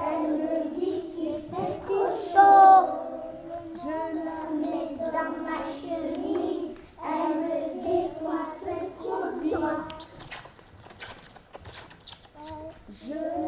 Elle me dit qu'il fait trop chaud. Je la mets dans ma chemise, elle me dit toi fait trop dur. Je